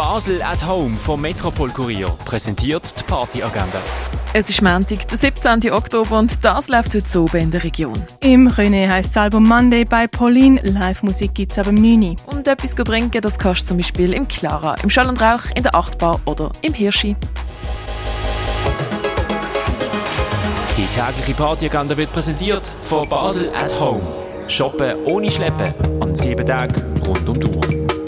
Basel at Home vom Metropol Kurier präsentiert die Partyagenda. Es ist Montag, der 17. Oktober und das läuft heute so in der Region. Im René heisst das Album Monday bei Pauline. Live-Musik gibt es aber um 9 Und etwas trinken, das kannst du zum Beispiel im Clara, im Schall und Rauch, in der Achtbar oder im Hirschi. Die tägliche Partyagenda wird präsentiert von Basel at Home. Shoppen ohne Schleppen an sieben Tagen rund um die Uhr.